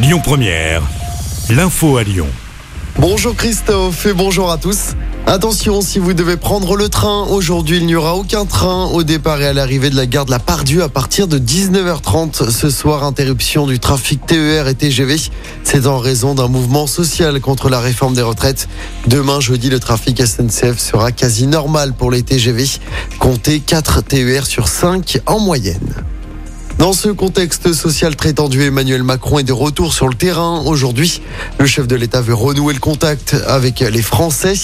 Lyon Première, l'info à Lyon. Bonjour Christophe et bonjour à tous. Attention, si vous devez prendre le train, aujourd'hui il n'y aura aucun train au départ et à l'arrivée de la gare de la Pardieu à partir de 19h30. Ce soir, interruption du trafic TER et TGV. C'est en raison d'un mouvement social contre la réforme des retraites. Demain, jeudi, le trafic SNCF sera quasi normal pour les TGV. Comptez 4 TER sur 5 en moyenne. Dans ce contexte social très tendu, Emmanuel Macron est de retour sur le terrain aujourd'hui. Le chef de l'État veut renouer le contact avec les Français.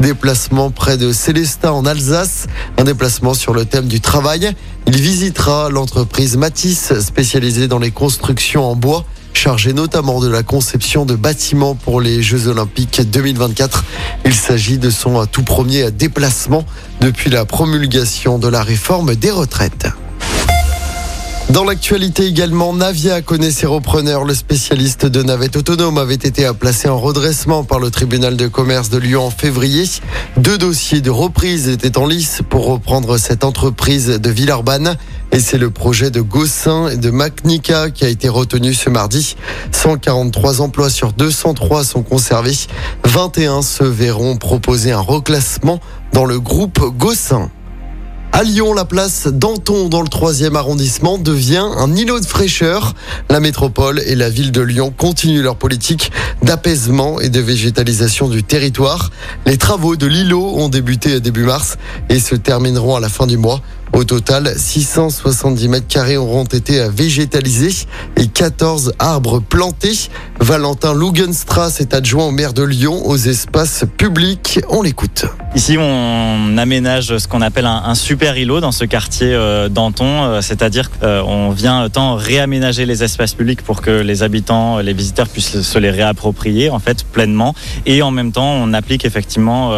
Déplacement près de Célestat en Alsace. Un déplacement sur le thème du travail. Il visitera l'entreprise Matisse spécialisée dans les constructions en bois chargée notamment de la conception de bâtiments pour les Jeux Olympiques 2024. Il s'agit de son tout premier déplacement depuis la promulgation de la réforme des retraites. Dans l'actualité également, Navia connaît ses repreneurs. Le spécialiste de navettes autonomes avait été placé en redressement par le tribunal de commerce de Lyon en février. Deux dossiers de reprise étaient en lice pour reprendre cette entreprise de Villeurbanne. Et c'est le projet de Gossin et de Macnica qui a été retenu ce mardi. 143 emplois sur 203 sont conservés. 21 se verront proposer un reclassement dans le groupe Gossin. À Lyon, la place Danton dans le troisième arrondissement devient un îlot de fraîcheur. La métropole et la ville de Lyon continuent leur politique d'apaisement et de végétalisation du territoire. Les travaux de l'îlot ont débuté début mars et se termineront à la fin du mois. Au total, 670 mètres carrés auront été végétalisés et 14 arbres plantés. Valentin Lugenstrass est adjoint au maire de Lyon aux espaces publics. On l'écoute. Ici, on aménage ce qu'on appelle un, super îlot dans ce quartier euh, Danton, euh, c'est-à-dire qu'on euh, vient tant réaménager les espaces publics pour que les habitants, les visiteurs puissent se les réapproprier en fait pleinement, et en même temps, on applique effectivement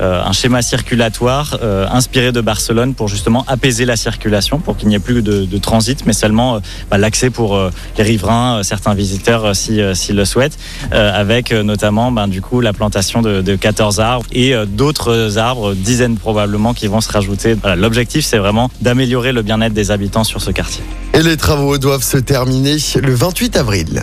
un schéma circulatoire inspiré de Barcelone pour justement apaiser la circulation, pour qu'il n'y ait plus de, transit, mais seulement bah, l'accès pour les riverains, certains visiteurs s'ils le souhaitent, avec notamment ben, du coup la plantation de, de 14 arbres et d'autres arbres, dizaines probablement, qui vont se rajouter. L'objectif, c'est vraiment d'améliorer le bien-être des habitants sur ce quartier. Et les travaux doivent se terminer le 28 avril.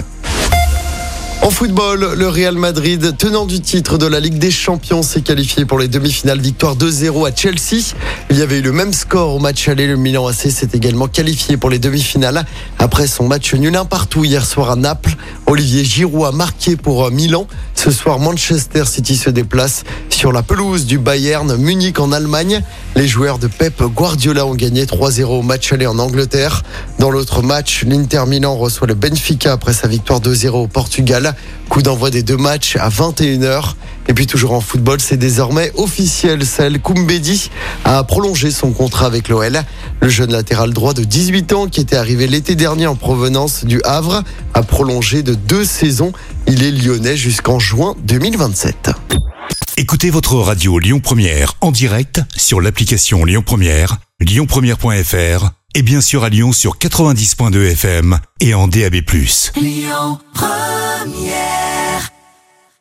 En football, le Real Madrid, tenant du titre de la Ligue des Champions, s'est qualifié pour les demi-finales. Victoire 2-0 à Chelsea. Il y avait eu le même score au match aller. Le Milan AC s'est également qualifié pour les demi-finales après son match nul un partout hier soir à Naples. Olivier Giroud a marqué pour Milan. Ce soir, Manchester City se déplace sur la pelouse du Bayern Munich en Allemagne. Les joueurs de Pep Guardiola ont gagné 3-0 au match aller en Angleterre. Dans l'autre match, l'Inter Milan reçoit le Benfica après sa victoire 2-0 au Portugal. Coup d'envoi des deux matchs à 21h. Et puis toujours en football, c'est désormais officiel. Celle Koumbedi a prolongé son contrat avec l'OL. Le jeune latéral droit de 18 ans qui était arrivé l'été dernier en provenance du Havre a prolongé de deux saisons. Il est lyonnais jusqu'en juin 2027. Écoutez votre radio Lyon Première en direct sur l'application Lyon Première, lyonpremière.fr et bien sûr à Lyon sur 90.2 FM et en DAB+. Lyon Première